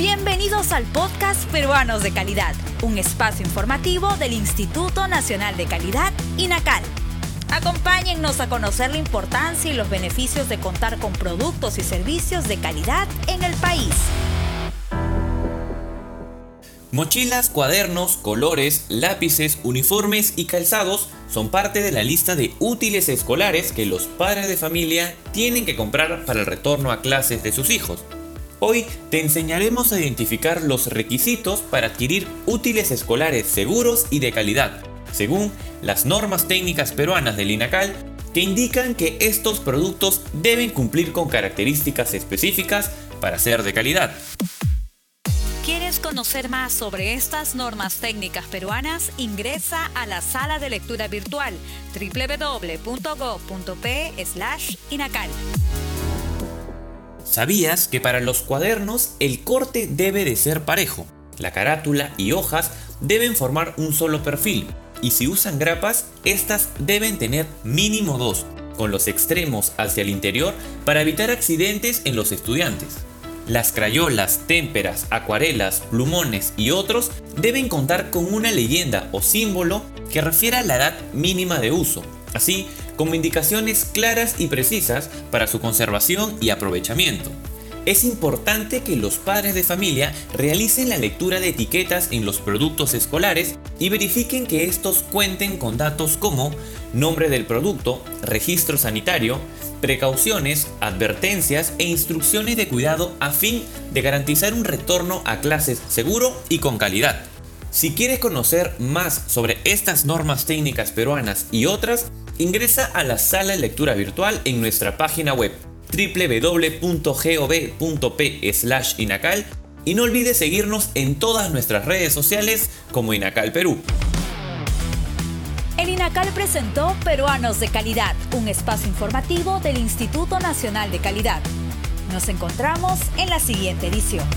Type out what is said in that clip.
Bienvenidos al podcast Peruanos de Calidad, un espacio informativo del Instituto Nacional de Calidad, INACAL. Acompáñennos a conocer la importancia y los beneficios de contar con productos y servicios de calidad en el país. Mochilas, cuadernos, colores, lápices, uniformes y calzados son parte de la lista de útiles escolares que los padres de familia tienen que comprar para el retorno a clases de sus hijos. Hoy te enseñaremos a identificar los requisitos para adquirir útiles escolares seguros y de calidad, según las normas técnicas peruanas del INACAL, que indican que estos productos deben cumplir con características específicas para ser de calidad. ¿Quieres conocer más sobre estas normas técnicas peruanas? Ingresa a la sala de lectura virtual www.go.p/inacal. ¿Sabías que para los cuadernos el corte debe de ser parejo? La carátula y hojas deben formar un solo perfil y si usan grapas, estas deben tener mínimo dos, con los extremos hacia el interior para evitar accidentes en los estudiantes. Las crayolas, témperas, acuarelas, plumones y otros deben contar con una leyenda o símbolo que refiera a la edad mínima de uso, así como indicaciones claras y precisas para su conservación y aprovechamiento. Es importante que los padres de familia realicen la lectura de etiquetas en los productos escolares y verifiquen que estos cuenten con datos como nombre del producto, registro sanitario, precauciones, advertencias e instrucciones de cuidado a fin de garantizar un retorno a clases seguro y con calidad. Si quieres conocer más sobre estas normas técnicas peruanas y otras, ingresa a la sala de lectura virtual en nuestra página web www.gov.p/inacal y no olvides seguirnos en todas nuestras redes sociales como Inacal Perú. El INACAL presentó Peruanos de Calidad, un espacio informativo del Instituto Nacional de Calidad. Nos encontramos en la siguiente edición.